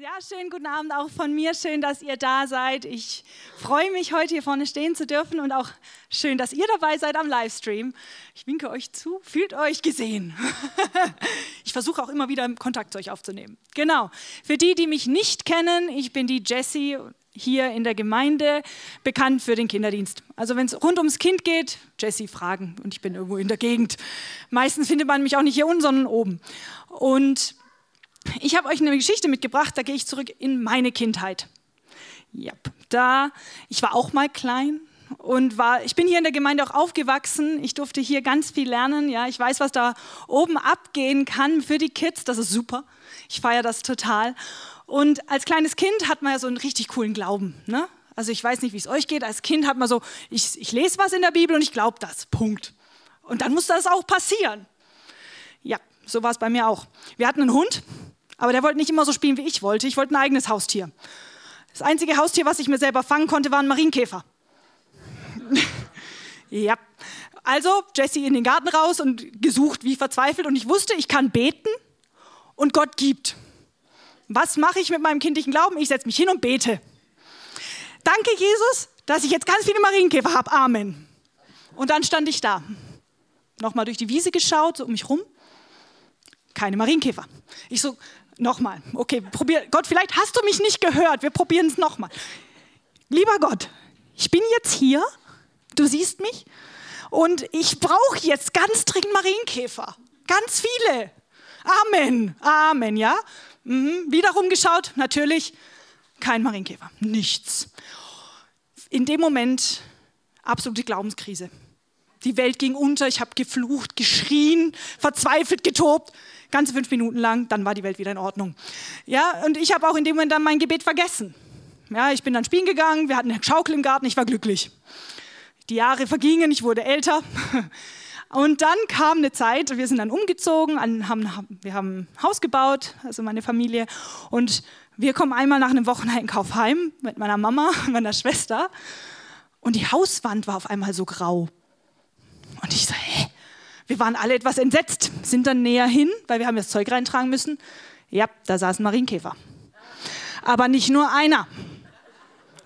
Ja, schönen guten Abend auch von mir. Schön, dass ihr da seid. Ich freue mich, heute hier vorne stehen zu dürfen und auch schön, dass ihr dabei seid am Livestream. Ich winke euch zu, fühlt euch gesehen. Ich versuche auch immer wieder Kontakt zu euch aufzunehmen. Genau. Für die, die mich nicht kennen, ich bin die Jessie hier in der Gemeinde, bekannt für den Kinderdienst. Also wenn es rund ums Kind geht, Jessie fragen und ich bin irgendwo in der Gegend. Meistens findet man mich auch nicht hier unten, sondern oben. Und ich habe euch eine Geschichte mitgebracht, da gehe ich zurück in meine Kindheit. Ja, da, ich war auch mal klein und war, ich bin hier in der Gemeinde auch aufgewachsen. Ich durfte hier ganz viel lernen. Ja, ich weiß, was da oben abgehen kann für die Kids. Das ist super. Ich feiere das total. Und als kleines Kind hat man ja so einen richtig coolen Glauben. Ne? Also ich weiß nicht, wie es euch geht. Als Kind hat man so, ich, ich lese was in der Bibel und ich glaube das. Punkt. Und dann muss das auch passieren. Ja, so war es bei mir auch. Wir hatten einen Hund, aber der wollte nicht immer so spielen, wie ich wollte. Ich wollte ein eigenes Haustier. Das einzige Haustier, was ich mir selber fangen konnte, war ein Marienkäfer. ja. Also Jesse in den Garten raus und gesucht, wie verzweifelt. Und ich wusste, ich kann beten und Gott gibt. Was mache ich mit meinem kindlichen Glauben? Ich setze mich hin und bete. Danke, Jesus, dass ich jetzt ganz viele Marienkäfer habe. Amen. Und dann stand ich da. Nochmal durch die Wiese geschaut, so um mich rum. Keine Marienkäfer. Ich so, Nochmal. Okay, probier. Gott, vielleicht hast du mich nicht gehört. Wir probieren es nochmal. Lieber Gott, ich bin jetzt hier. Du siehst mich. Und ich brauche jetzt ganz dringend Marienkäfer. Ganz viele. Amen. Amen, ja? Mhm. Wieder rumgeschaut, natürlich kein Marienkäfer. Nichts. In dem Moment absolute Glaubenskrise. Die Welt ging unter, ich habe geflucht, geschrien, verzweifelt, getobt ganze fünf Minuten lang, dann war die Welt wieder in Ordnung. Ja, und ich habe auch in dem Moment dann mein Gebet vergessen. Ja, ich bin dann spielen gegangen, wir hatten eine Schaukel im Garten, ich war glücklich. Die Jahre vergingen, ich wurde älter. Und dann kam eine Zeit, wir sind dann umgezogen, haben, wir haben ein Haus gebaut, also meine Familie. Und wir kommen einmal nach einem Wocheneinkauf heim mit meiner Mama meiner Schwester. Und die Hauswand war auf einmal so grau. Und ich so, hä? Wir waren alle etwas entsetzt, sind dann näher hin, weil wir haben das Zeug reintragen müssen. Ja, da saß ein Marienkäfer. Aber nicht nur einer,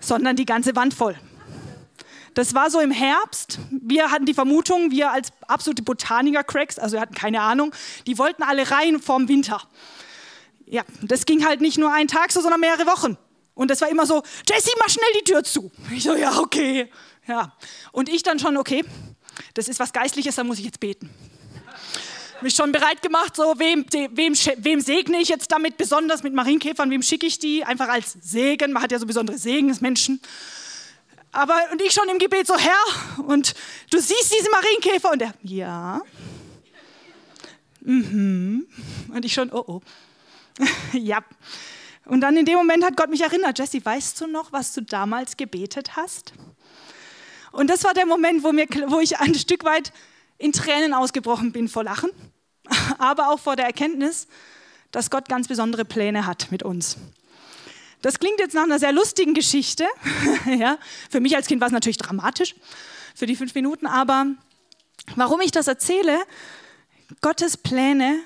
sondern die ganze Wand voll. Das war so im Herbst. Wir hatten die Vermutung, wir als absolute Botaniker-Cracks, also wir hatten keine Ahnung, die wollten alle rein vorm Winter. Ja, das ging halt nicht nur einen Tag so, sondern mehrere Wochen. Und das war immer so, Jesse, mach schnell die Tür zu. Ich so, ja, okay. Ja. Und ich dann schon, okay, das ist was Geistliches, da muss ich jetzt beten. Mich schon bereit gemacht, so wem, wem, wem segne ich jetzt damit besonders mit Marienkäfern, wem schicke ich die? Einfach als Segen, man hat ja so besondere Segen des Menschen. Aber und ich schon im Gebet so, Herr, und du siehst diese Marienkäfer und er, ja. Mhm. Und ich schon, oh oh. ja. Und dann in dem Moment hat Gott mich erinnert, Jesse, weißt du noch, was du damals gebetet hast? Und das war der Moment, wo, mir, wo ich ein Stück weit in Tränen ausgebrochen bin vor Lachen, aber auch vor der Erkenntnis, dass Gott ganz besondere Pläne hat mit uns. Das klingt jetzt nach einer sehr lustigen Geschichte. ja, für mich als Kind war es natürlich dramatisch für die fünf Minuten, aber warum ich das erzähle, Gottes Pläne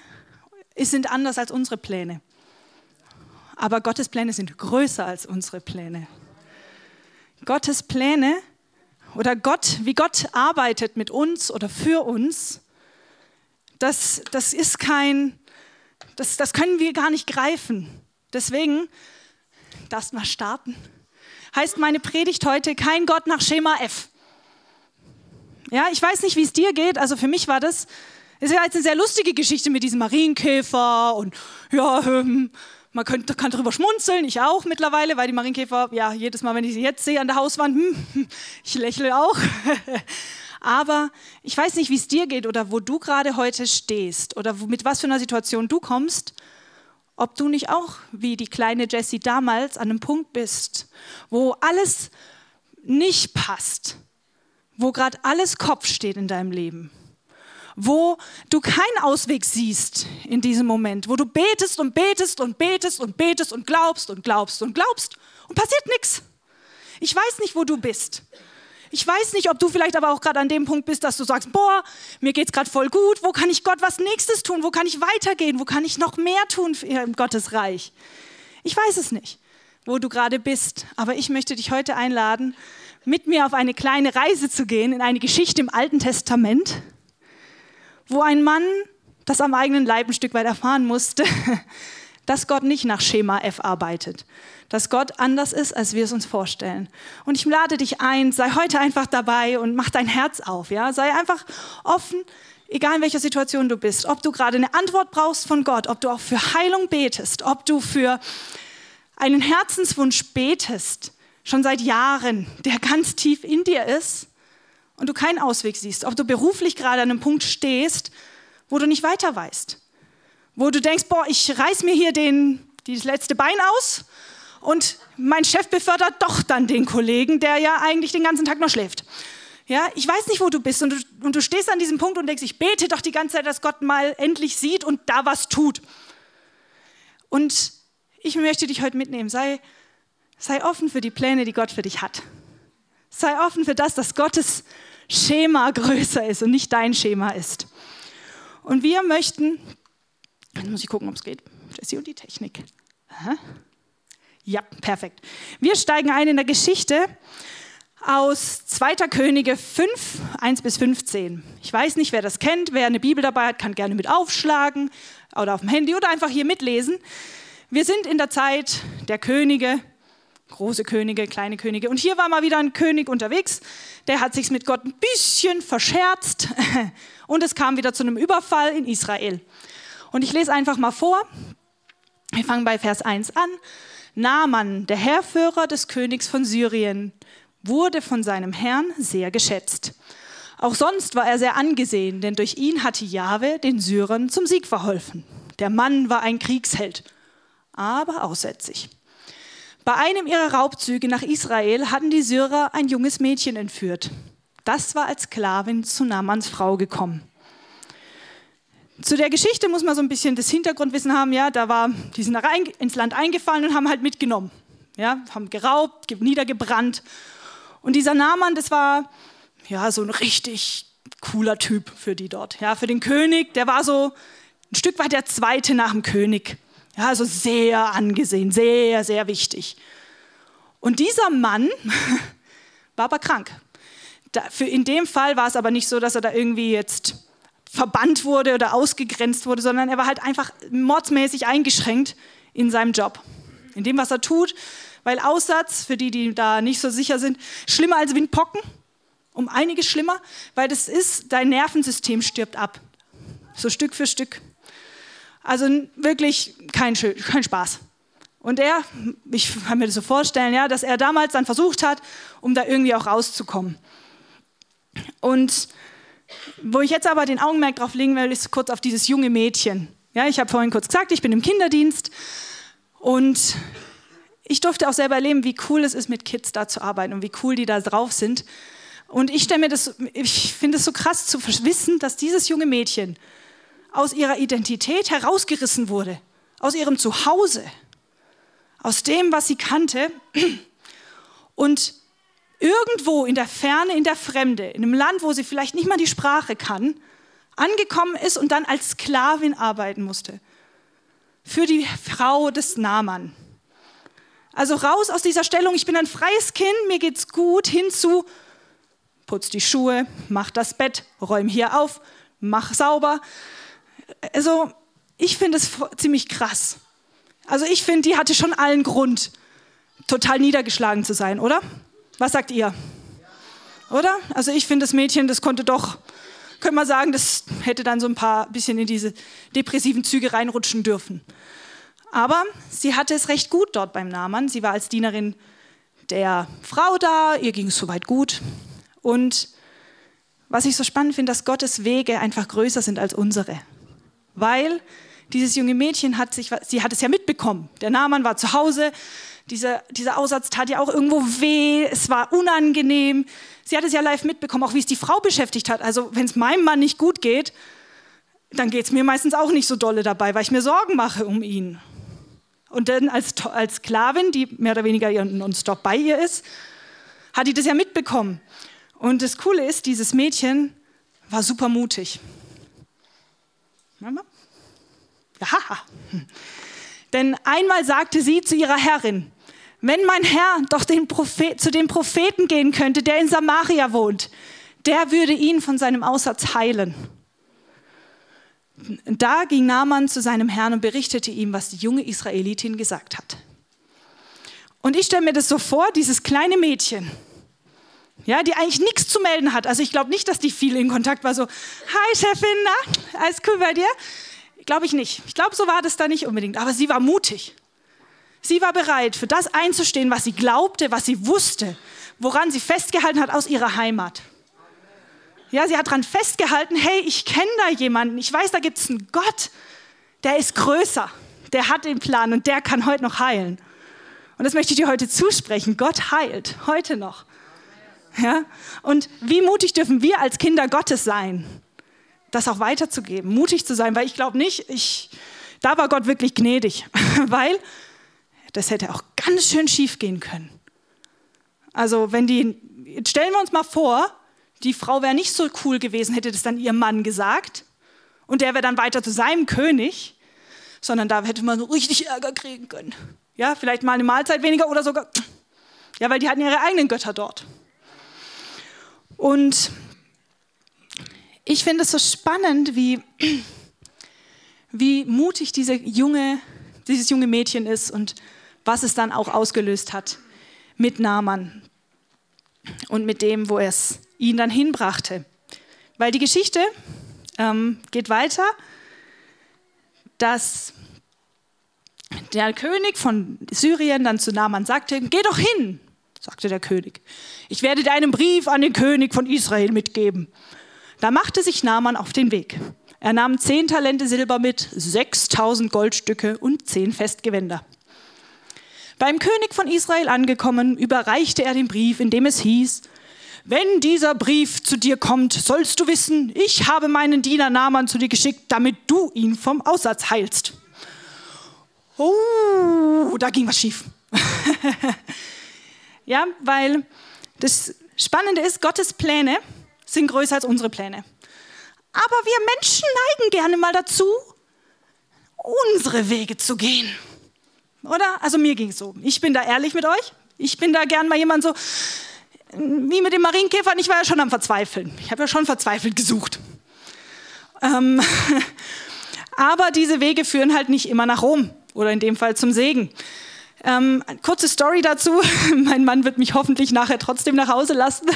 sind anders als unsere Pläne. Aber Gottes Pläne sind größer als unsere Pläne. Gottes Pläne oder Gott, wie Gott arbeitet mit uns oder für uns, das, das ist kein, das, das können wir gar nicht greifen. Deswegen, das mal starten, heißt meine Predigt heute kein Gott nach Schema F. Ja, ich weiß nicht, wie es dir geht. Also für mich war das, ist ja jetzt eine sehr lustige Geschichte mit diesem Marienkäfer und ja, ähm, man könnte, kann darüber schmunzeln, ich auch mittlerweile, weil die Marienkäfer, ja, jedes Mal, wenn ich sie jetzt sehe an der Hauswand, hm, ich lächle auch. Aber ich weiß nicht, wie es dir geht oder wo du gerade heute stehst oder mit was für einer Situation du kommst, ob du nicht auch wie die kleine Jessie damals an einem Punkt bist, wo alles nicht passt, wo gerade alles Kopf steht in deinem Leben wo du keinen Ausweg siehst in diesem Moment, wo du betest und betest und betest und betest und glaubst und glaubst und glaubst und passiert nichts. Ich weiß nicht, wo du bist. Ich weiß nicht, ob du vielleicht aber auch gerade an dem Punkt bist, dass du sagst, boah, mir geht's gerade voll gut, wo kann ich Gott was nächstes tun, wo kann ich weitergehen, wo kann ich noch mehr tun für Gottes Reich. Ich weiß es nicht, wo du gerade bist, aber ich möchte dich heute einladen, mit mir auf eine kleine Reise zu gehen in eine Geschichte im Alten Testament, wo ein Mann das am eigenen Leib ein Stück weit erfahren musste, dass Gott nicht nach Schema F arbeitet, dass Gott anders ist, als wir es uns vorstellen. Und ich lade dich ein, sei heute einfach dabei und mach dein Herz auf, ja? Sei einfach offen, egal in welcher Situation du bist, ob du gerade eine Antwort brauchst von Gott, ob du auch für Heilung betest, ob du für einen Herzenswunsch betest, schon seit Jahren, der ganz tief in dir ist und du keinen Ausweg siehst, ob du beruflich gerade an einem Punkt stehst, wo du nicht weiter weißt, wo du denkst, boah, ich reiß mir hier den, das letzte Bein aus und mein Chef befördert doch dann den Kollegen, der ja eigentlich den ganzen Tag nur schläft. Ja, ich weiß nicht, wo du bist und du, und du stehst an diesem Punkt und denkst, ich bete doch die ganze Zeit, dass Gott mal endlich sieht und da was tut. Und ich möchte dich heute mitnehmen. Sei, sei offen für die Pläne, die Gott für dich hat. Sei offen für das, dass Gottes Schema größer ist und nicht dein Schema ist. Und wir möchten, jetzt muss ich gucken, ob es geht. Jesse und die Technik. Ja, perfekt. Wir steigen ein in der Geschichte aus 2. Könige 5, 1 bis 15. Ich weiß nicht, wer das kennt. Wer eine Bibel dabei hat, kann gerne mit aufschlagen oder auf dem Handy oder einfach hier mitlesen. Wir sind in der Zeit der Könige, große Könige, kleine Könige. Und hier war mal wieder ein König unterwegs, der hat sich mit Gott ein bisschen verscherzt und es kam wieder zu einem Überfall in Israel. Und ich lese einfach mal vor. Wir fangen bei Vers 1 an. Naaman, der Herrführer des Königs von Syrien, wurde von seinem Herrn sehr geschätzt. Auch sonst war er sehr angesehen, denn durch ihn hatte Jahwe den Syrern zum Sieg verholfen. Der Mann war ein Kriegsheld, aber aussätzig. Bei einem ihrer Raubzüge nach Israel hatten die Syrer ein junges Mädchen entführt. Das war als Sklavin zu Namans Frau gekommen. Zu der Geschichte muss man so ein bisschen das Hintergrundwissen haben. Ja, da war, die sind rein, ins Land eingefallen und haben halt mitgenommen. Ja, haben geraubt, niedergebrannt. Und dieser Naaman, das war ja so ein richtig cooler Typ für die dort. Ja, für den König, der war so ein Stück weit der Zweite nach dem König. Ja, also sehr angesehen, sehr, sehr wichtig. Und dieser Mann war aber krank. Für in dem Fall war es aber nicht so, dass er da irgendwie jetzt verbannt wurde oder ausgegrenzt wurde, sondern er war halt einfach mordsmäßig eingeschränkt in seinem Job, in dem, was er tut, weil Aussatz, für die, die da nicht so sicher sind, schlimmer als Windpocken, um einiges schlimmer, weil das ist, dein Nervensystem stirbt ab, so Stück für Stück. Also wirklich kein, kein Spaß. Und er, ich kann mir das so vorstellen, ja, dass er damals dann versucht hat, um da irgendwie auch rauszukommen. Und wo ich jetzt aber den Augenmerk drauf legen will, ist kurz auf dieses junge Mädchen. Ja, ich habe vorhin kurz gesagt, ich bin im Kinderdienst und ich durfte auch selber erleben, wie cool es ist, mit Kids da zu arbeiten und wie cool die da drauf sind. Und ich stelle mir das, ich finde es so krass zu wissen, dass dieses junge Mädchen aus ihrer Identität herausgerissen wurde, aus ihrem Zuhause, aus dem, was sie kannte und irgendwo in der Ferne, in der Fremde, in einem Land, wo sie vielleicht nicht mal die Sprache kann, angekommen ist und dann als Sklavin arbeiten musste. Für die Frau des Naaman. Also raus aus dieser Stellung, ich bin ein freies Kind, mir geht's gut, hinzu, putz die Schuhe, mach das Bett, räum hier auf, mach sauber. Also ich finde es ziemlich krass. Also ich finde, die hatte schon allen Grund, total niedergeschlagen zu sein, oder? Was sagt ihr? Oder? Also ich finde, das Mädchen, das konnte doch, könnte man sagen, das hätte dann so ein paar bisschen in diese depressiven Züge reinrutschen dürfen. Aber sie hatte es recht gut dort beim Naaman. Sie war als Dienerin der Frau da, ihr ging es soweit gut. Und was ich so spannend finde, dass Gottes Wege einfach größer sind als unsere. Weil dieses junge Mädchen hat sich, sie hat es ja mitbekommen. Der Naaman war zu Hause, dieser, dieser Aussatz tat ja auch irgendwo weh, es war unangenehm. Sie hat es ja live mitbekommen, auch wie es die Frau beschäftigt hat. Also wenn es meinem Mann nicht gut geht, dann geht es mir meistens auch nicht so dolle dabei, weil ich mir Sorgen mache um ihn. Und dann als, als Sklavin, die mehr oder weniger nonstop bei ihr ist, hat die das ja mitbekommen. Und das Coole ist, dieses Mädchen war super mutig. Ja, Denn einmal sagte sie zu ihrer Herrin, wenn mein Herr doch den Prophet, zu dem Propheten gehen könnte, der in Samaria wohnt, der würde ihn von seinem Aussatz heilen. Da ging Naaman zu seinem Herrn und berichtete ihm, was die junge Israelitin gesagt hat. Und ich stelle mir das so vor, dieses kleine Mädchen, ja, die eigentlich nichts zu melden hat. Also ich glaube nicht, dass die viel in Kontakt war, so, hi Chefin, na, alles cool bei dir? Glaube ich nicht. Ich glaube, so war das da nicht unbedingt. Aber sie war mutig. Sie war bereit, für das einzustehen, was sie glaubte, was sie wusste, woran sie festgehalten hat aus ihrer Heimat. Ja, sie hat daran festgehalten, hey, ich kenne da jemanden, ich weiß, da gibt es einen Gott, der ist größer, der hat den Plan und der kann heute noch heilen. Und das möchte ich dir heute zusprechen. Gott heilt, heute noch. Ja? Und wie mutig dürfen wir als Kinder Gottes sein, das auch weiterzugeben, mutig zu sein, weil ich glaube nicht, ich, da war Gott wirklich gnädig, weil das hätte auch ganz schön schief gehen können. Also wenn die, stellen wir uns mal vor, die Frau wäre nicht so cool gewesen, hätte das dann ihrem Mann gesagt und der wäre dann weiter zu seinem König, sondern da hätte man so richtig Ärger kriegen können. Ja, vielleicht mal eine Mahlzeit weniger oder sogar, ja, weil die hatten ihre eigenen Götter dort. Und ich finde es so spannend, wie, wie mutig diese junge, dieses junge Mädchen ist und was es dann auch ausgelöst hat mit Naaman und mit dem, wo es ihn dann hinbrachte. Weil die Geschichte ähm, geht weiter, dass der König von Syrien dann zu Naaman sagte, geh doch hin, sagte der König. Ich werde dir einen Brief an den König von Israel mitgeben. Da machte sich Naaman auf den Weg. Er nahm zehn Talente Silber mit, 6000 Goldstücke und zehn Festgewänder. Beim König von Israel angekommen, überreichte er den Brief, in dem es hieß, wenn dieser Brief zu dir kommt, sollst du wissen, ich habe meinen Diener Naaman zu dir geschickt, damit du ihn vom Aussatz heilst. Oh, da ging was schief. ja, weil das Spannende ist, Gottes Pläne sind größer als unsere Pläne. Aber wir Menschen neigen gerne mal dazu, unsere Wege zu gehen. Oder? Also mir ging es so. Ich bin da ehrlich mit euch. Ich bin da gern mal jemand so, wie mit dem Marienkäfer, ich war ja schon am Verzweifeln. Ich habe ja schon verzweifelt gesucht. Ähm, aber diese Wege führen halt nicht immer nach Rom oder in dem Fall zum Segen. Ähm, kurze Story dazu. mein Mann wird mich hoffentlich nachher trotzdem nach Hause lassen.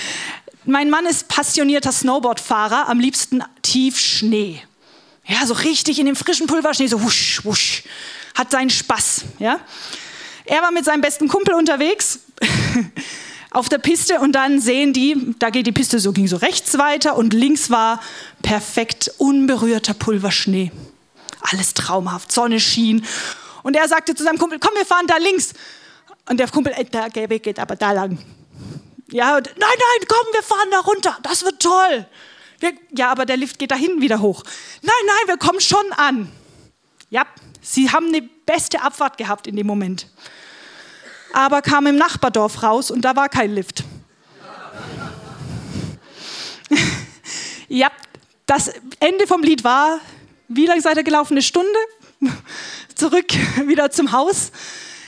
mein Mann ist passionierter Snowboardfahrer, am liebsten tief Schnee. Ja, so richtig in dem frischen Pulverschnee, so wusch, wusch. Hat seinen Spaß. Ja? Er war mit seinem besten Kumpel unterwegs auf der Piste und dann sehen die, da geht die Piste so, ging so rechts weiter und links war perfekt unberührter Pulverschnee. Alles traumhaft, Sonne schien und er sagte zu seinem Kumpel, komm, wir fahren da links. Und der Kumpel, äh, der Weg geht aber da lang. Ja, und, nein, nein, komm, wir fahren da runter, das wird toll. Wir, ja, aber der Lift geht da hinten wieder hoch. Nein, nein, wir kommen schon an. Ja, sie haben eine beste Abfahrt gehabt in dem Moment. Aber kam im Nachbardorf raus und da war kein Lift. ja, das Ende vom Lied war, wie lange seid ihr gelaufen? Eine Stunde? zurück wieder zum Haus.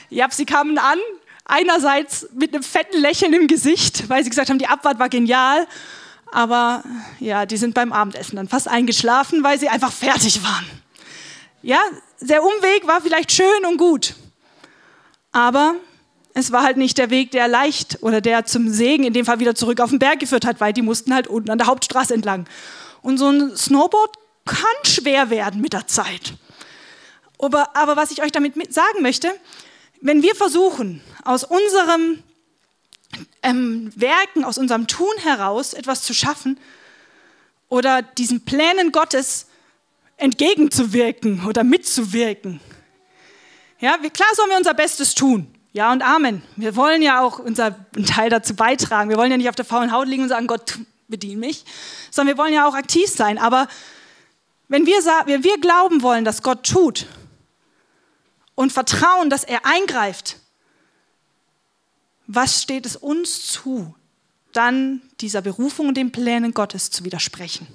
Ja, sie kamen an, einerseits mit einem fetten Lächeln im Gesicht, weil sie gesagt haben, die Abfahrt war genial. Aber ja, die sind beim Abendessen dann fast eingeschlafen, weil sie einfach fertig waren. Ja, der Umweg war vielleicht schön und gut. Aber es war halt nicht der Weg, der leicht oder der zum Segen in dem Fall wieder zurück auf den Berg geführt hat, weil die mussten halt unten an der Hauptstraße entlang. Und so ein Snowboard kann schwer werden mit der Zeit. Aber, aber was ich euch damit sagen möchte, wenn wir versuchen, aus unserem ähm, Werken, aus unserem Tun heraus etwas zu schaffen oder diesen Plänen Gottes entgegenzuwirken oder mitzuwirken, ja, wir, klar sollen wir unser Bestes tun. Ja und Amen. Wir wollen ja auch unseren Teil dazu beitragen. Wir wollen ja nicht auf der faulen Haut liegen und sagen, Gott, bedien mich, sondern wir wollen ja auch aktiv sein. Aber wenn wir, wenn wir glauben wollen, dass Gott tut und vertrauen, dass er eingreift, was steht es uns zu, dann dieser Berufung und den Plänen Gottes zu widersprechen?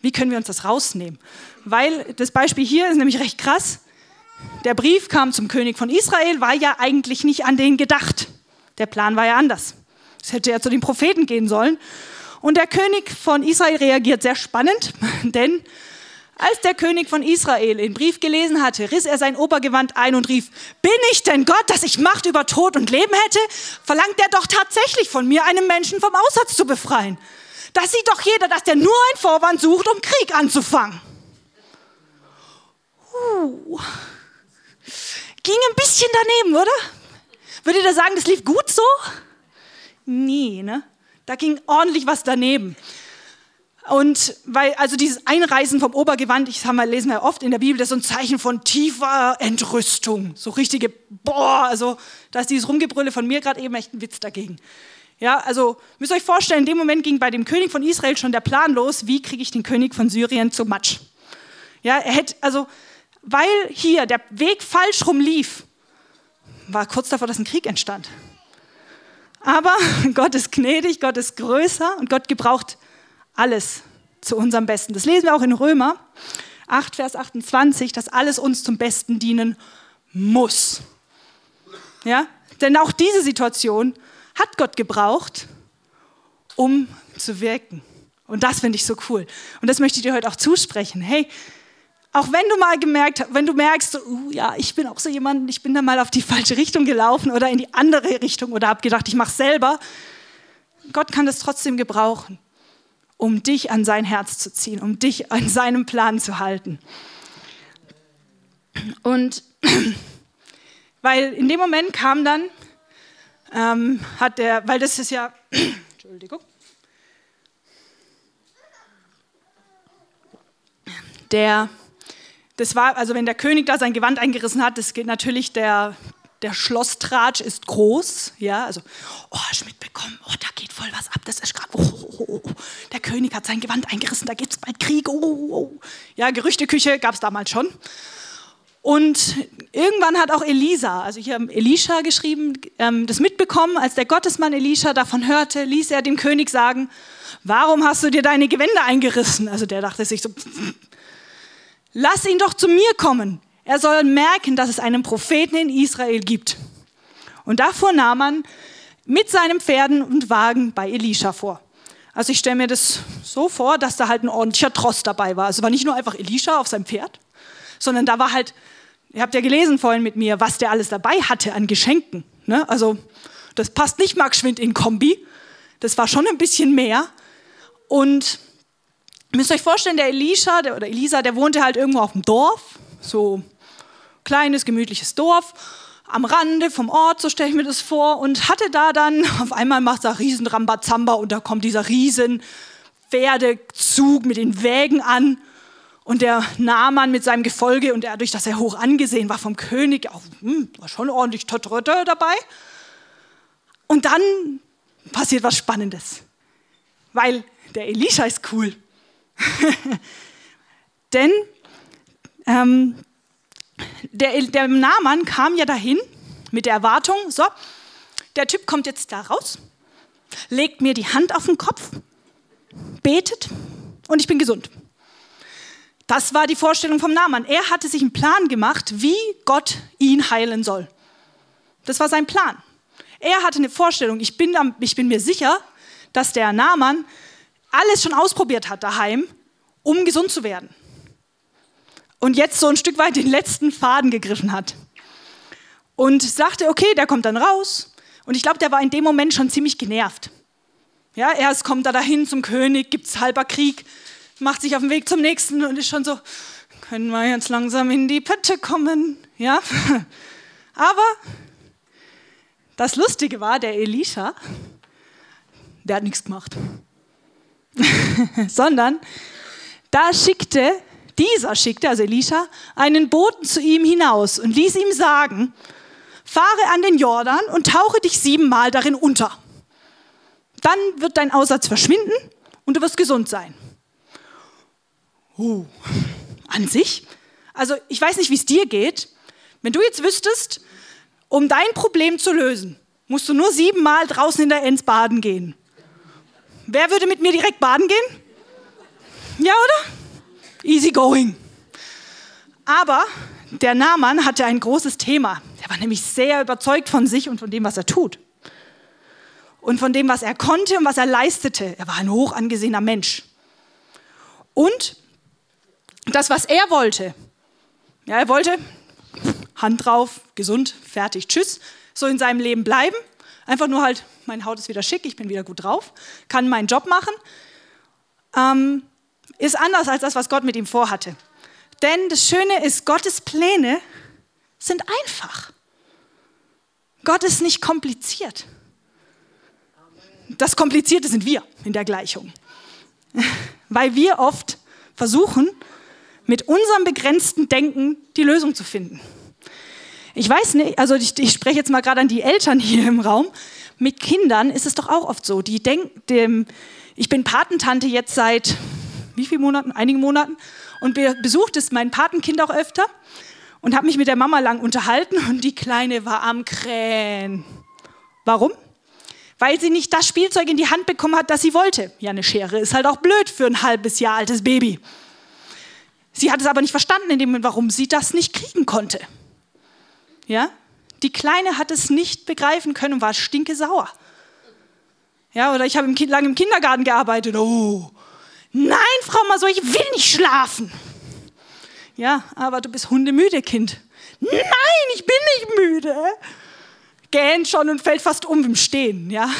Wie können wir uns das rausnehmen? Weil das Beispiel hier ist nämlich recht krass. der Brief kam zum König von Israel, war ja eigentlich nicht an den gedacht. Der Plan war ja anders. Es hätte ja zu den Propheten gehen sollen. Und der König von Israel reagiert sehr spannend, denn als der König von Israel den Brief gelesen hatte, riss er sein Obergewand ein und rief, bin ich denn Gott, dass ich Macht über Tod und Leben hätte? Verlangt er doch tatsächlich von mir, einen Menschen vom Aussatz zu befreien. Das sieht doch jeder, dass der nur einen Vorwand sucht, um Krieg anzufangen. Uh. Ging ein bisschen daneben, oder? Würdet ihr sagen, das lief gut so? Nee, ne? Da ging ordentlich was daneben. Und weil, also dieses Einreißen vom Obergewand, ich sag mal, lesen wir oft in der Bibel, das ist so ein Zeichen von tiefer Entrüstung. So richtige, boah, also da ist dieses Rumgebrülle von mir gerade eben echt ein Witz dagegen. Ja, also müsst ihr euch vorstellen, in dem Moment ging bei dem König von Israel schon der Plan los, wie kriege ich den König von Syrien zu Matsch. Ja, er hätte, also, weil hier der Weg falsch rum lief, war kurz davor, dass ein Krieg entstand. Aber Gott ist gnädig, Gott ist größer und Gott gebraucht alles zu unserem Besten. Das lesen wir auch in Römer 8, Vers 28, dass alles uns zum Besten dienen muss. Ja? Denn auch diese Situation hat Gott gebraucht, um zu wirken. Und das finde ich so cool. Und das möchte ich dir heute auch zusprechen. Hey, auch wenn du mal gemerkt hast, wenn du merkst, so, uh, ja, ich bin auch so jemand, ich bin da mal auf die falsche Richtung gelaufen oder in die andere Richtung oder habe gedacht, ich mache selber. Gott kann das trotzdem gebrauchen um dich an sein Herz zu ziehen, um dich an seinem Plan zu halten. Und weil in dem Moment kam dann, ähm, hat der, weil das ist ja, Entschuldigung, der, das war, also wenn der König da sein Gewand eingerissen hat, das geht natürlich der, der Schlosstratsch ist groß, ja, also, oh, hast du mitbekommen, oh, da geht voll was ab, das ist gerade, oh, oh, oh, oh, König hat sein Gewand eingerissen, da gibt es bald Krieg, oh, oh, oh. Ja, Gerüchteküche gab es damals schon. Und irgendwann hat auch Elisa, also hier Elisha geschrieben, ähm, das mitbekommen, als der Gottesmann Elisha davon hörte, ließ er dem König sagen, warum hast du dir deine Gewänder eingerissen? Also der dachte sich so, lass ihn doch zu mir kommen, er soll merken, dass es einen Propheten in Israel gibt. Und da fuhr Naaman mit seinen Pferden und Wagen bei Elisha vor. Also ich stelle mir das so vor, dass da halt ein ordentlicher Tross dabei war. Also war nicht nur einfach Elisha auf seinem Pferd, sondern da war halt, ihr habt ja gelesen vorhin mit mir, was der alles dabei hatte an Geschenken. Ne? Also das passt nicht mal geschwind in Kombi. Das war schon ein bisschen mehr. Und müsst euch vorstellen, der Elisha der, oder Elisa, der wohnte halt irgendwo auf dem Dorf, so kleines, gemütliches Dorf am Rande vom Ort, so stelle ich mir das vor, und hatte da dann, auf einmal macht er riesen Rambazamba und da kommt dieser riesen Pferdezug mit den Wägen an und der Nahmann mit seinem Gefolge und dadurch, dass er hoch angesehen war vom König, auch, hm, war schon ordentlich Totrötter dabei. Und dann passiert was Spannendes, weil der Elisha ist cool. Denn ähm, der, der Nahmann kam ja dahin mit der Erwartung, so, der Typ kommt jetzt da raus, legt mir die Hand auf den Kopf, betet und ich bin gesund. Das war die Vorstellung vom Nahmann. Er hatte sich einen Plan gemacht, wie Gott ihn heilen soll. Das war sein Plan. Er hatte eine Vorstellung. Ich bin, ich bin mir sicher, dass der Nahmann alles schon ausprobiert hat daheim, um gesund zu werden und jetzt so ein Stück weit den letzten Faden gegriffen hat. Und sagte, okay, der kommt dann raus. Und ich glaube, der war in dem Moment schon ziemlich genervt. Ja, erst kommt er dahin zum König, gibt es halber Krieg, macht sich auf den Weg zum nächsten und ist schon so, können wir jetzt langsam in die Pötte kommen. Ja, aber das Lustige war, der Elisha, der hat nichts gemacht. Sondern da schickte dieser schickte, also Elisha, einen Boten zu ihm hinaus und ließ ihm sagen, fahre an den Jordan und tauche dich siebenmal darin unter. Dann wird dein Aussatz verschwinden und du wirst gesund sein. Uh, an sich? Also ich weiß nicht, wie es dir geht. Wenn du jetzt wüsstest, um dein Problem zu lösen, musst du nur siebenmal draußen in der Enz baden gehen. Wer würde mit mir direkt baden gehen? Ja, oder? Easy going. Aber der Naaman hatte ein großes Thema. Er war nämlich sehr überzeugt von sich und von dem, was er tut. Und von dem, was er konnte und was er leistete. Er war ein hoch angesehener Mensch. Und das, was er wollte, ja, er wollte Hand drauf, gesund, fertig, tschüss, so in seinem Leben bleiben. Einfach nur halt, meine Haut ist wieder schick, ich bin wieder gut drauf, kann meinen Job machen. Ähm, ist anders als das, was Gott mit ihm vorhatte. Denn das Schöne ist, Gottes Pläne sind einfach. Gott ist nicht kompliziert. Das Komplizierte sind wir in der Gleichung. Weil wir oft versuchen, mit unserem begrenzten Denken die Lösung zu finden. Ich weiß nicht, also ich, ich spreche jetzt mal gerade an die Eltern hier im Raum. Mit Kindern ist es doch auch oft so. Die denken, ich bin Patentante jetzt seit wie vielen Monaten? Einigen Monaten und besucht es mein Patenkind auch öfter und habe mich mit der Mama lang unterhalten und die Kleine war am Krähen. Warum? Weil sie nicht das Spielzeug in die Hand bekommen hat, das sie wollte. Ja, eine Schere ist halt auch blöd für ein halbes Jahr altes Baby. Sie hat es aber nicht verstanden, in dem Moment, warum sie das nicht kriegen konnte. Ja? Die Kleine hat es nicht begreifen können und war stinke sauer. Ja, oder ich habe lange im Kindergarten gearbeitet. Oh, nein, Frau Masur, ich will nicht schlafen. Ja, aber du bist hundemüde, Kind. Nein, ich bin nicht müde. Gähnt schon und fällt fast um im Stehen. Ja.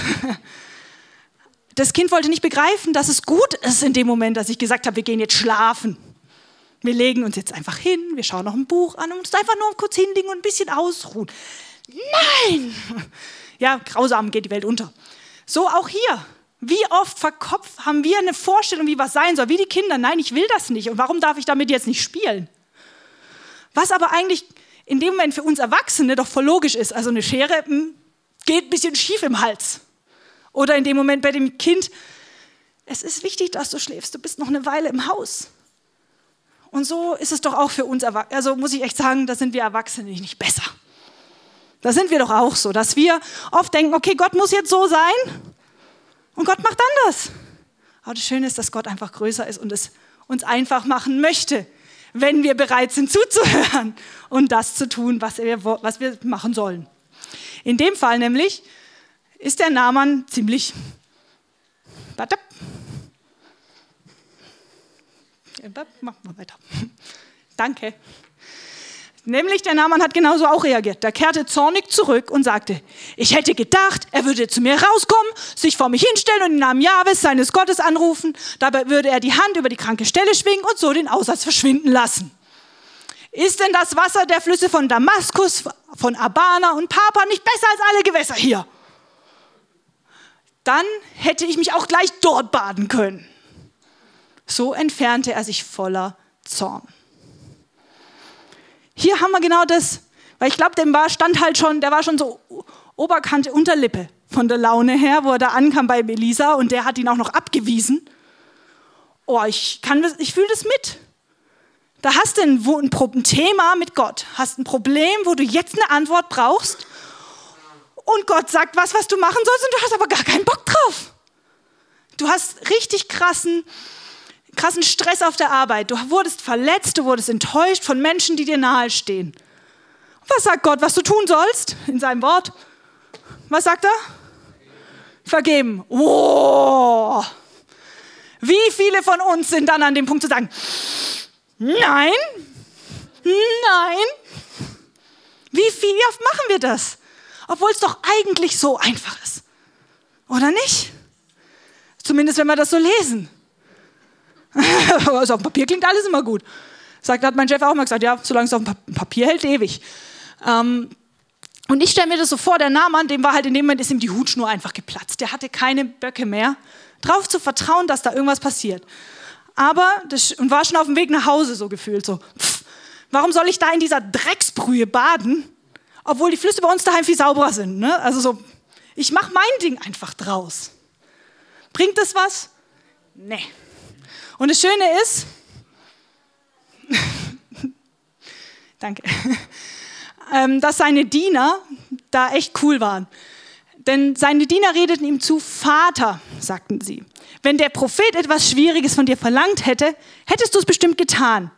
Das Kind wollte nicht begreifen, dass es gut ist in dem Moment, dass ich gesagt habe, wir gehen jetzt schlafen. Wir legen uns jetzt einfach hin, wir schauen noch ein Buch an und uns einfach nur kurz hinlegen und ein bisschen ausruhen. Nein! Ja, grausam geht die Welt unter. So auch hier. Wie oft verkopft haben wir eine Vorstellung, wie was sein soll, wie die Kinder. Nein, ich will das nicht. Und warum darf ich damit jetzt nicht spielen? Was aber eigentlich in dem Moment für uns Erwachsene doch voll logisch ist. Also eine Schere hm, geht ein bisschen schief im Hals. Oder in dem Moment bei dem Kind, es ist wichtig, dass du schläfst. Du bist noch eine Weile im Haus. Und so ist es doch auch für uns, also muss ich echt sagen, da sind wir Erwachsene nicht besser. Da sind wir doch auch so, dass wir oft denken, okay, Gott muss jetzt so sein und Gott macht anders. Aber das Schöne ist, dass Gott einfach größer ist und es uns einfach machen möchte, wenn wir bereit sind zuzuhören und das zu tun, was wir, was wir machen sollen. In dem Fall nämlich ist der Naaman ziemlich. Warte. Machen wir weiter. Danke. Nämlich der Naaman hat genauso auch reagiert. Der kehrte zornig zurück und sagte, ich hätte gedacht, er würde zu mir rauskommen, sich vor mich hinstellen und den Namen Jahwes, seines Gottes, anrufen. Dabei würde er die Hand über die kranke Stelle schwingen und so den Aussatz verschwinden lassen. Ist denn das Wasser der Flüsse von Damaskus, von Abana und Papa nicht besser als alle Gewässer hier? Dann hätte ich mich auch gleich dort baden können. So entfernte er sich voller Zorn. Hier haben wir genau das, weil ich glaube, dem war, stand halt schon, der war schon so Oberkante Unterlippe von der Laune her, wo er da ankam bei Elisa und der hat ihn auch noch abgewiesen. Oh, ich ich fühle das mit. Da hast du ein, ein, ein Thema mit Gott, hast ein Problem, wo du jetzt eine Antwort brauchst und Gott sagt was, was du machen sollst und du hast aber gar keinen Bock drauf. Du hast richtig krassen krassen Stress auf der Arbeit, du wurdest verletzt, du wurdest enttäuscht von Menschen, die dir nahestehen. Was sagt Gott, was du tun sollst in seinem Wort? Was sagt er? Vergeben. Oh. Wie viele von uns sind dann an dem Punkt zu sagen, nein, nein. Wie viel oft machen wir das? Obwohl es doch eigentlich so einfach ist. Oder nicht? Zumindest wenn wir das so lesen. also auf dem Papier klingt alles immer gut. Sagt, hat mein Chef auch mal gesagt, ja, solange es auf dem Papier hält, ewig. Ähm, und ich stelle mir das so vor, der Naaman, dem war halt in dem Moment ist ihm die Hutschnur einfach geplatzt. Der hatte keine Böcke mehr, drauf zu vertrauen, dass da irgendwas passiert. Aber, das, und war schon auf dem Weg nach Hause so gefühlt, so, pff, warum soll ich da in dieser Drecksbrühe baden, obwohl die Flüsse bei uns daheim viel sauberer sind. Ne? Also so, ich mache mein Ding einfach draus. Bringt das was? Nee. Und das Schöne ist, danke, ähm, dass seine Diener da echt cool waren. Denn seine Diener redeten ihm zu, Vater, sagten sie. Wenn der Prophet etwas Schwieriges von dir verlangt hätte, hättest du es bestimmt getan.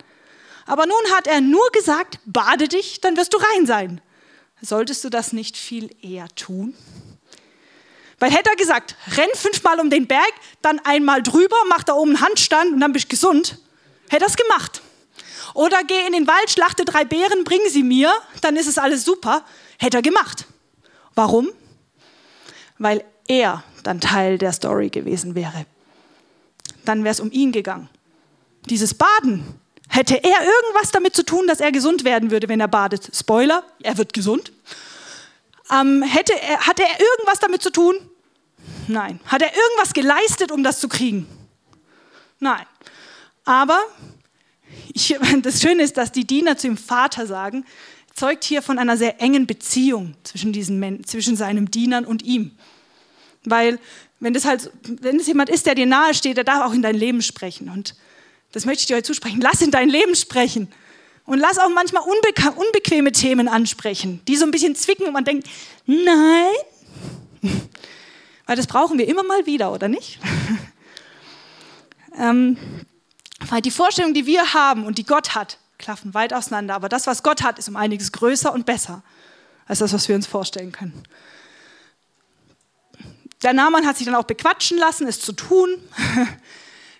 Aber nun hat er nur gesagt, bade dich, dann wirst du rein sein. Solltest du das nicht viel eher tun? Weil hätte er gesagt, renn fünfmal um den Berg, dann einmal drüber, mach da oben einen Handstand und dann bist du gesund, hätte er es gemacht. Oder geh in den Wald, schlachte drei Bären, bring sie mir, dann ist es alles super, hätte er gemacht. Warum? Weil er dann Teil der Story gewesen wäre. Dann wäre es um ihn gegangen. Dieses Baden, hätte er irgendwas damit zu tun, dass er gesund werden würde, wenn er badet? Spoiler, er wird gesund. Ähm, hätte er, hatte er irgendwas damit zu tun? Nein. Hat er irgendwas geleistet, um das zu kriegen? Nein. Aber ich, das Schöne ist, dass die Diener zu dem Vater sagen, zeugt hier von einer sehr engen Beziehung zwischen, diesen, zwischen seinem Dienern und ihm. Weil wenn das halt, es jemand ist, der dir nahe steht, der darf auch in dein Leben sprechen. Und das möchte ich dir heute zusprechen. Lass in dein Leben sprechen. Und lass auch manchmal unbe unbequeme Themen ansprechen, die so ein bisschen zwicken und man denkt, nein. Weil das brauchen wir immer mal wieder, oder nicht? ähm, weil die Vorstellung, die wir haben und die Gott hat, klaffen weit auseinander. Aber das, was Gott hat, ist um einiges größer und besser als das, was wir uns vorstellen können. Der Naaman hat sich dann auch bequatschen lassen, es zu tun.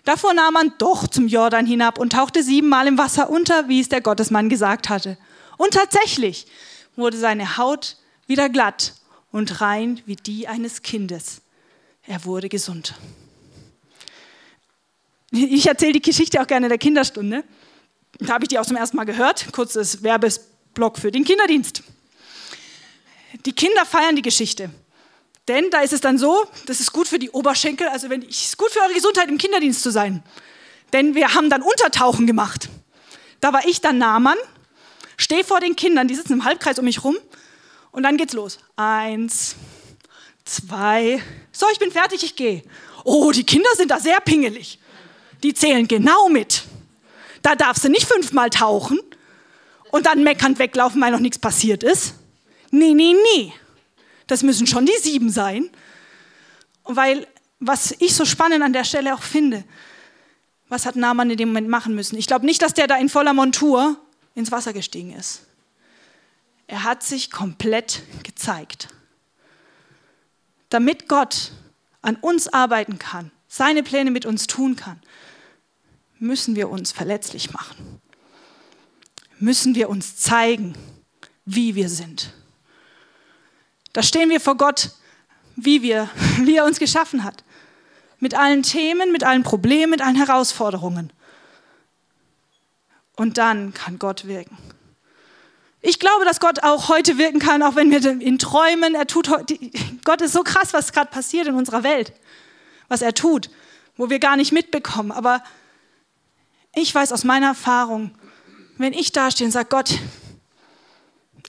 Davor nahm man doch zum Jordan hinab und tauchte siebenmal im Wasser unter, wie es der Gottesmann gesagt hatte. Und tatsächlich wurde seine Haut wieder glatt und rein wie die eines Kindes. Er wurde gesund. Ich erzähle die Geschichte auch gerne der Kinderstunde. Da habe ich die auch zum ersten Mal gehört. Kurzes Werbesblock für den Kinderdienst. Die Kinder feiern die Geschichte. Denn da ist es dann so, das ist gut für die Oberschenkel, also wenn, es ist gut für eure Gesundheit im Kinderdienst zu sein. Denn wir haben dann Untertauchen gemacht. Da war ich dann Nahmann, stehe vor den Kindern, die sitzen im Halbkreis um mich rum und dann geht's los. Eins, zwei, so, ich bin fertig, ich gehe. Oh, die Kinder sind da sehr pingelig. Die zählen genau mit. Da darfst du nicht fünfmal tauchen und dann meckernd weglaufen, weil noch nichts passiert ist. Nee, nee, nee das müssen schon die sieben sein. Weil, was ich so spannend an der Stelle auch finde, was hat Naaman in dem Moment machen müssen? Ich glaube nicht, dass der da in voller Montur ins Wasser gestiegen ist. Er hat sich komplett gezeigt. Damit Gott an uns arbeiten kann, seine Pläne mit uns tun kann, müssen wir uns verletzlich machen. Müssen wir uns zeigen, wie wir sind. Da stehen wir vor Gott, wie, wir, wie er uns geschaffen hat. Mit allen Themen, mit allen Problemen, mit allen Herausforderungen. Und dann kann Gott wirken. Ich glaube, dass Gott auch heute wirken kann, auch wenn wir in Träumen, er tut Gott ist so krass, was gerade passiert in unserer Welt, was er tut, wo wir gar nicht mitbekommen. Aber ich weiß aus meiner Erfahrung, wenn ich dastehe und sage, Gott,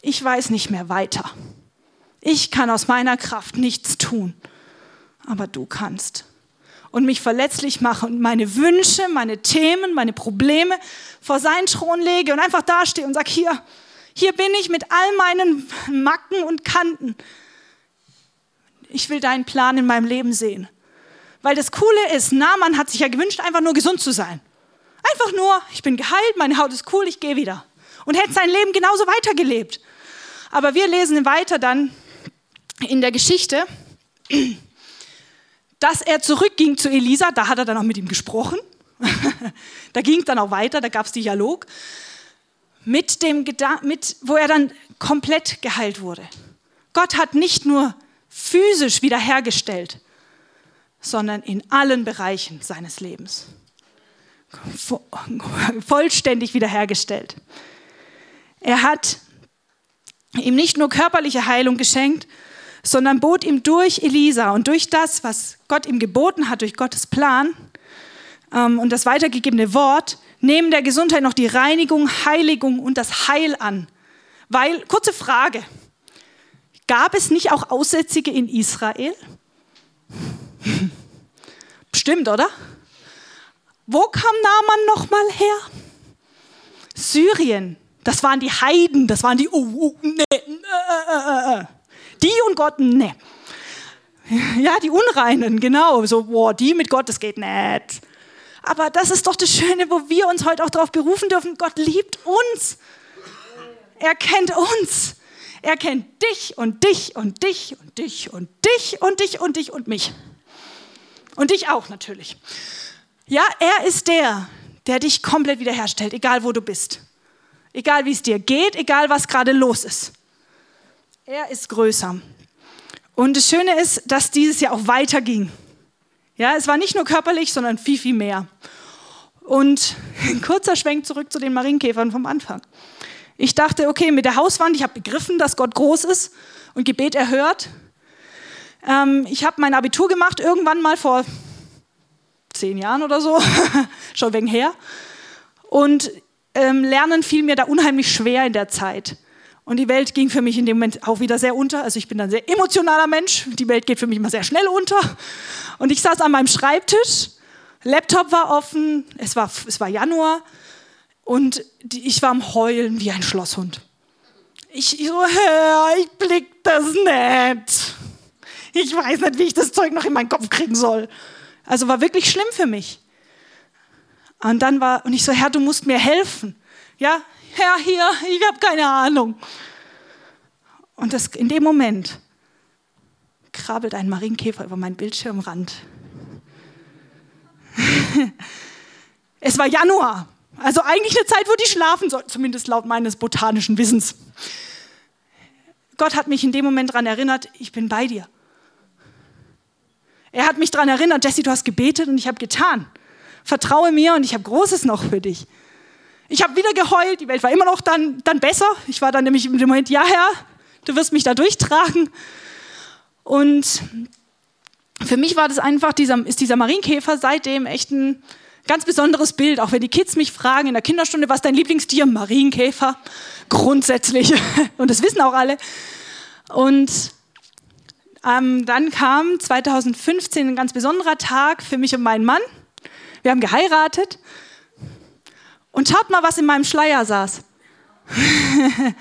ich weiß nicht mehr weiter. Ich kann aus meiner Kraft nichts tun, aber du kannst. Und mich verletzlich machen und meine Wünsche, meine Themen, meine Probleme vor seinen Thron lege und einfach dastehe und sage, hier, hier bin ich mit all meinen Macken und Kanten. Ich will deinen Plan in meinem Leben sehen. Weil das Coole ist, Naaman hat sich ja gewünscht, einfach nur gesund zu sein. Einfach nur, ich bin geheilt, meine Haut ist cool, ich gehe wieder. Und hätte sein Leben genauso weitergelebt. Aber wir lesen weiter dann, in der Geschichte, dass er zurückging zu Elisa, da hat er dann auch mit ihm gesprochen. da ging es dann auch weiter, da gab es Dialog, mit dem mit, wo er dann komplett geheilt wurde. Gott hat nicht nur physisch wiederhergestellt, sondern in allen Bereichen seines Lebens. Vollständig wiederhergestellt. Er hat ihm nicht nur körperliche Heilung geschenkt, sondern bot ihm durch Elisa und durch das, was Gott ihm geboten hat, durch Gottes Plan ähm, und das weitergegebene Wort, neben der Gesundheit noch die Reinigung, Heiligung und das Heil an. Weil, kurze Frage, gab es nicht auch Aussätzige in Israel? Bestimmt, oder? Wo kam Naaman nochmal her? Syrien. Das waren die Heiden, das waren die. Uh, uh, nee, äh. Die und Gott, ne. Ja, die Unreinen, genau. So, boah, die mit Gott, das geht nicht. Aber das ist doch das Schöne, wo wir uns heute auch darauf berufen dürfen. Gott liebt uns. Er kennt uns. Er kennt dich und dich und dich und dich und dich und dich und dich und mich. Und dich auch natürlich. Ja, er ist der, der dich komplett wiederherstellt, egal wo du bist. Egal wie es dir geht, egal was gerade los ist. Er ist größer. Und das Schöne ist, dass dieses Jahr auch weiterging. Ja, es war nicht nur körperlich, sondern viel, viel mehr. Und ein kurzer Schwenk zurück zu den Marienkäfern vom Anfang. Ich dachte, okay, mit der Hauswand, ich habe begriffen, dass Gott groß ist und Gebet erhört. Ähm, ich habe mein Abitur gemacht, irgendwann mal vor zehn Jahren oder so, schon wegen her. Und ähm, Lernen fiel mir da unheimlich schwer in der Zeit. Und die Welt ging für mich in dem Moment auch wieder sehr unter. Also ich bin ein sehr emotionaler Mensch. Die Welt geht für mich immer sehr schnell unter. Und ich saß an meinem Schreibtisch, Laptop war offen, es war, es war Januar und die, ich war am Heulen wie ein Schlosshund. Ich, ich so, Herr, ich blick das nicht. Ich weiß nicht, wie ich das Zeug noch in meinen Kopf kriegen soll. Also war wirklich schlimm für mich. Und dann war, und ich so, Herr, du musst mir helfen. Ja, Herr, hier, ich habe keine Ahnung. Und das, in dem Moment krabbelt ein Marienkäfer über meinen Bildschirmrand. es war Januar, also eigentlich eine Zeit, wo die schlafen sollten, zumindest laut meines botanischen Wissens. Gott hat mich in dem Moment daran erinnert, ich bin bei dir. Er hat mich daran erinnert, Jesse, du hast gebetet und ich habe getan. Vertraue mir und ich habe Großes noch für dich. Ich habe wieder geheult, die Welt war immer noch dann, dann besser. Ich war dann nämlich im Moment, ja Herr, du wirst mich da durchtragen. Und für mich war das einfach, dieser, ist dieser Marienkäfer seitdem echt ein ganz besonderes Bild. Auch wenn die Kids mich fragen in der Kinderstunde, was ist dein Lieblingstier? Marienkäfer. Grundsätzlich. Und das wissen auch alle. Und ähm, dann kam 2015 ein ganz besonderer Tag für mich und meinen Mann. Wir haben geheiratet. Und schaut mal, was in meinem Schleier saß.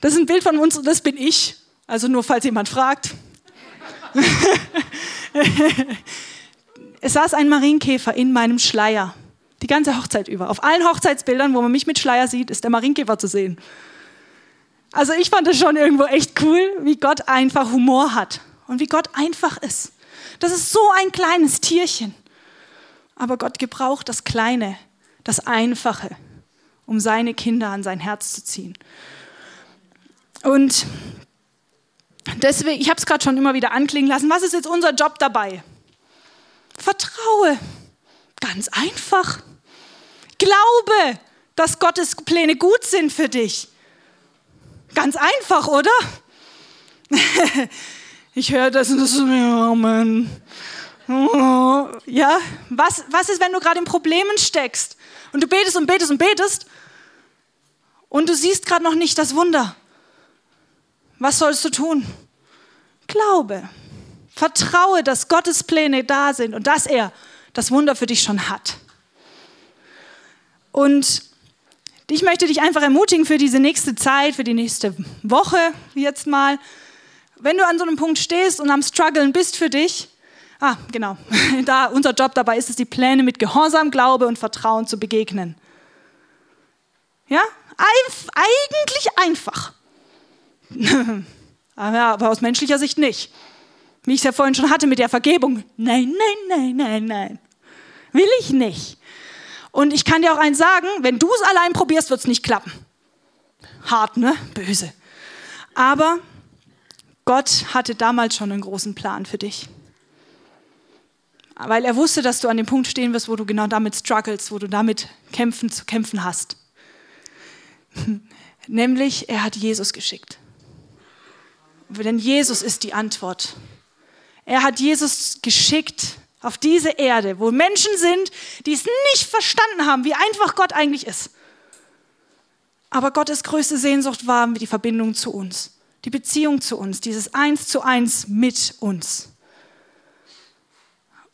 das ist ein Bild von uns und das bin ich. Also nur falls jemand fragt. es saß ein Marienkäfer in meinem Schleier. Die ganze Hochzeit über. Auf allen Hochzeitsbildern, wo man mich mit Schleier sieht, ist der Marienkäfer zu sehen. Also ich fand es schon irgendwo echt cool, wie Gott einfach Humor hat und wie Gott einfach ist. Das ist so ein kleines Tierchen. Aber Gott gebraucht das Kleine, das Einfache, um seine Kinder an sein Herz zu ziehen. Und deswegen, ich habe es gerade schon immer wieder anklingen lassen, was ist jetzt unser Job dabei? Vertraue. Ganz einfach. Glaube, dass Gottes Pläne gut sind für dich. Ganz einfach, oder? ich höre das und das ist, ja, Mann. Ja, was, was ist, wenn du gerade in Problemen steckst? Und du betest und betest und betest und du siehst gerade noch nicht das Wunder. Was sollst du tun? Glaube. Vertraue, dass Gottes Pläne da sind und dass er das Wunder für dich schon hat. Und ich möchte dich einfach ermutigen für diese nächste Zeit, für die nächste Woche jetzt mal. Wenn du an so einem Punkt stehst und am Struggeln bist für dich, Ah, genau. Da unser Job dabei ist es, die Pläne mit Gehorsam, Glaube und Vertrauen zu begegnen. Ja, Einf eigentlich einfach. aber aus menschlicher Sicht nicht. Wie ich es ja vorhin schon hatte mit der Vergebung. Nein, nein, nein, nein, nein. Will ich nicht. Und ich kann dir auch eins sagen, wenn du es allein probierst, wird es nicht klappen. Hart, ne? Böse. Aber Gott hatte damals schon einen großen Plan für dich weil er wusste, dass du an dem Punkt stehen wirst, wo du genau damit struggles, wo du damit kämpfen, zu kämpfen hast. Nämlich, er hat Jesus geschickt. Denn Jesus ist die Antwort. Er hat Jesus geschickt auf diese Erde, wo Menschen sind, die es nicht verstanden haben, wie einfach Gott eigentlich ist. Aber Gottes größte Sehnsucht war die Verbindung zu uns, die Beziehung zu uns, dieses Eins zu eins mit uns.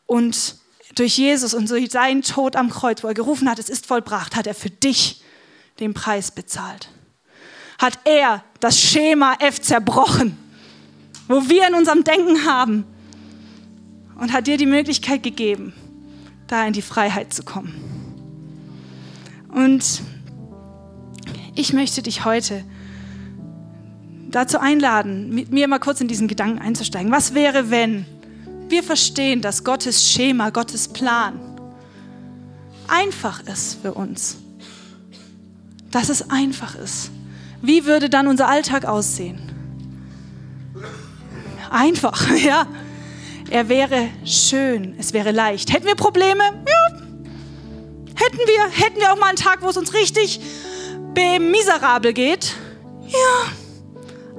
Und durch Jesus und durch seinen Tod am Kreuz, wo er gerufen hat, es ist vollbracht, hat er für dich den Preis bezahlt. Hat er das Schema F zerbrochen, wo wir in unserem Denken haben und hat dir die Möglichkeit gegeben, da in die Freiheit zu kommen. Und ich möchte dich heute dazu einladen, mit mir mal kurz in diesen Gedanken einzusteigen. Was wäre, wenn wir verstehen, dass Gottes Schema, Gottes Plan einfach ist für uns? Dass es einfach ist. Wie würde dann unser Alltag aussehen? Einfach, ja. Er wäre schön, es wäre leicht. Hätten wir Probleme? Ja. Hätten wir, hätten wir auch mal einen Tag, wo es uns richtig miserabel geht? Ja.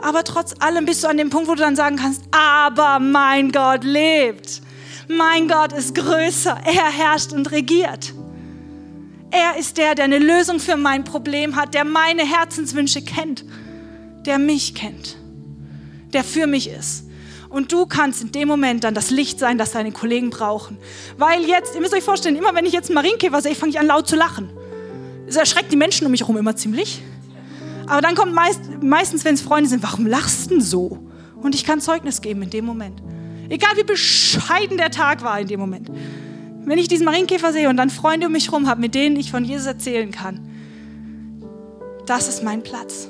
Aber trotz allem bist du an dem Punkt, wo du dann sagen kannst, aber mein Gott lebt. Mein Gott ist größer. Er herrscht und regiert. Er ist der, der eine Lösung für mein Problem hat, der meine Herzenswünsche kennt, der mich kennt, der für mich ist. Und du kannst in dem Moment dann das Licht sein, das deine Kollegen brauchen. Weil jetzt, ihr müsst euch vorstellen, immer wenn ich jetzt Marienkäfer sehe, fange ich an laut zu lachen. Es erschreckt die Menschen um mich herum immer ziemlich. Aber dann kommt meist, meistens, wenn es Freunde sind, warum lachst du denn so? Und ich kann Zeugnis geben in dem Moment. Egal wie bescheiden der Tag war in dem Moment. Wenn ich diesen Marienkäfer sehe und dann Freunde um mich herum habe, mit denen ich von Jesus erzählen kann, das ist mein Platz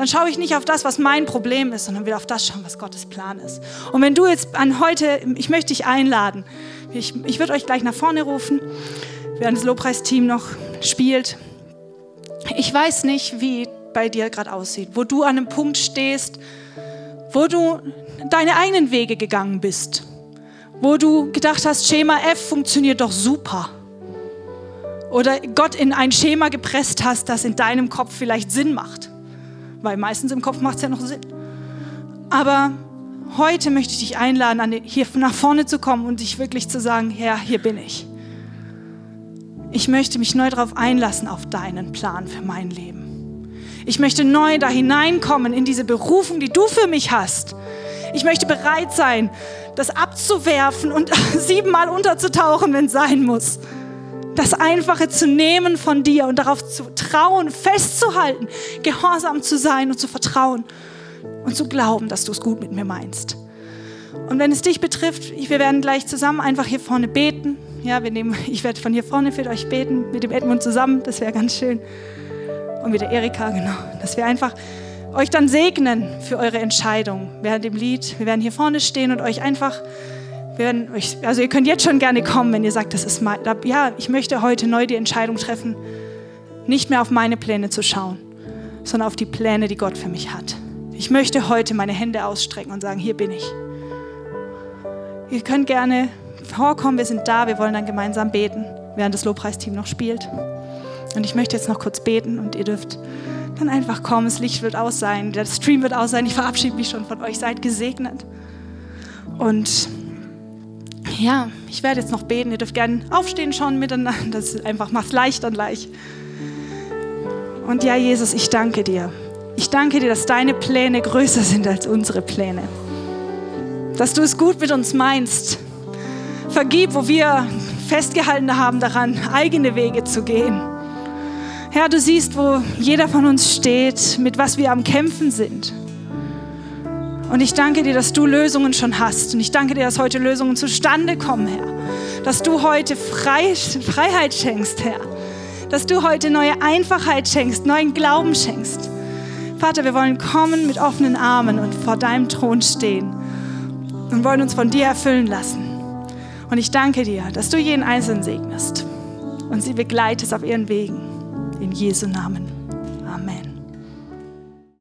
dann schaue ich nicht auf das, was mein Problem ist, sondern will auf das schauen, was Gottes Plan ist. Und wenn du jetzt an heute, ich möchte dich einladen, ich, ich würde euch gleich nach vorne rufen, während das Lobpreisteam noch spielt. Ich weiß nicht, wie bei dir gerade aussieht, wo du an einem Punkt stehst, wo du deine eigenen Wege gegangen bist, wo du gedacht hast, Schema F funktioniert doch super. Oder Gott in ein Schema gepresst hast, das in deinem Kopf vielleicht Sinn macht weil meistens im Kopf macht es ja noch Sinn. Aber heute möchte ich dich einladen, hier nach vorne zu kommen und dich wirklich zu sagen, Herr, hier bin ich. Ich möchte mich neu darauf einlassen, auf deinen Plan für mein Leben. Ich möchte neu da hineinkommen in diese Berufung, die du für mich hast. Ich möchte bereit sein, das abzuwerfen und siebenmal unterzutauchen, wenn es sein muss das Einfache zu nehmen von dir und darauf zu trauen, festzuhalten, gehorsam zu sein und zu vertrauen und zu glauben, dass du es gut mit mir meinst. Und wenn es dich betrifft, wir werden gleich zusammen einfach hier vorne beten. Ja, wir nehmen, ich werde von hier vorne für euch beten, mit dem Edmund zusammen, das wäre ganz schön. Und mit der Erika, genau. Dass wir einfach euch dann segnen für eure Entscheidung während dem Lied. Wir werden hier vorne stehen und euch einfach werden euch, also ihr könnt jetzt schon gerne kommen, wenn ihr sagt, das ist mein, ja, ich möchte heute neu die Entscheidung treffen, nicht mehr auf meine Pläne zu schauen, sondern auf die Pläne, die Gott für mich hat. Ich möchte heute meine Hände ausstrecken und sagen, hier bin ich. Ihr könnt gerne vorkommen, wir sind da, wir wollen dann gemeinsam beten, während das Lobpreisteam noch spielt. Und ich möchte jetzt noch kurz beten und ihr dürft dann einfach kommen, das Licht wird aus sein, der Stream wird aus sein, ich verabschiede mich schon von euch, seid gesegnet. Und ja, ich werde jetzt noch beten. Ihr dürft gerne aufstehen schon miteinander. Das ist einfach macht leicht und leicht. Und ja, Jesus, ich danke dir. Ich danke dir, dass deine Pläne größer sind als unsere Pläne. Dass du es gut mit uns meinst. Vergib, wo wir festgehalten haben daran, eigene Wege zu gehen. Herr, du siehst, wo jeder von uns steht, mit was wir am Kämpfen sind. Und ich danke dir, dass du Lösungen schon hast. Und ich danke dir, dass heute Lösungen zustande kommen, Herr. Dass du heute Frei Freiheit schenkst, Herr. Dass du heute neue Einfachheit schenkst, neuen Glauben schenkst. Vater, wir wollen kommen mit offenen Armen und vor deinem Thron stehen und wollen uns von dir erfüllen lassen. Und ich danke dir, dass du jeden Einzelnen segnest und sie begleitest auf ihren Wegen. In Jesu Namen.